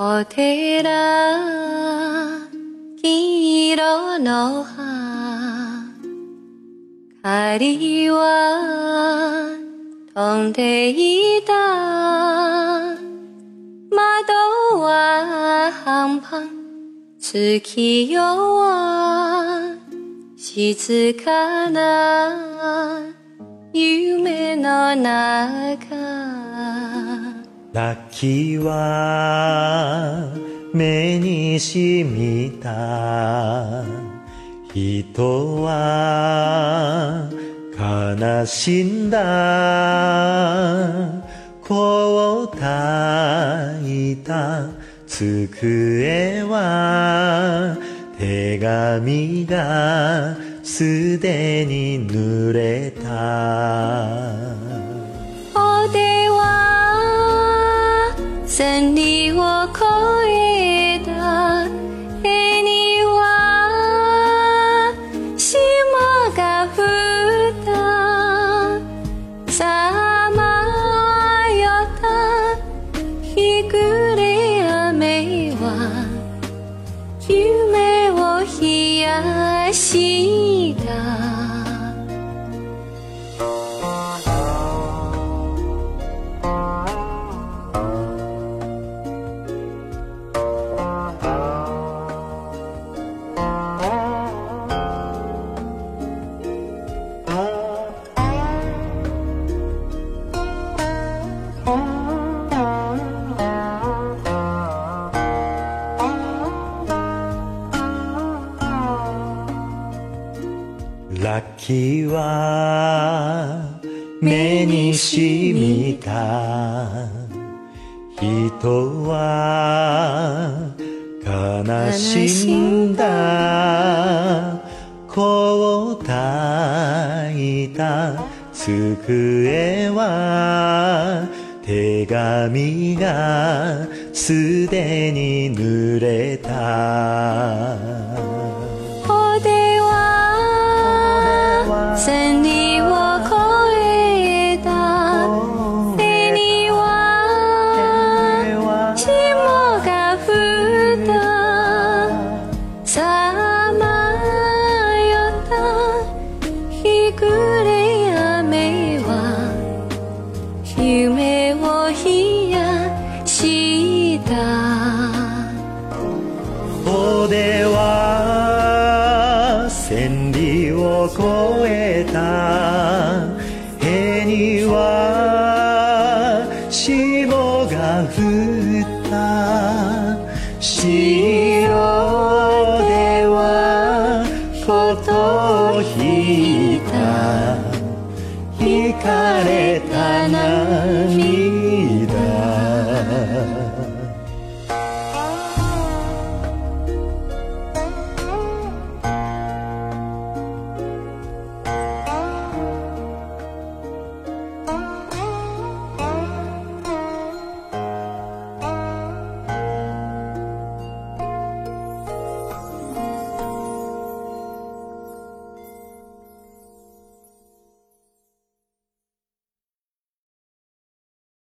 お寺黄色の葉仮は飛んでいた窓は半々月夜は静かな夢の中泣は目にしみた人は悲しんだ。こうたいた机は手紙がすでに濡れた。ラッキーは目にしみた。人は悲しんだ。こうたいた。机は手紙がすでに濡れた。千里を越えた。手には霜が降った。さまよった。日暮れ雨は夢を冷やした。おではを越えた。絵には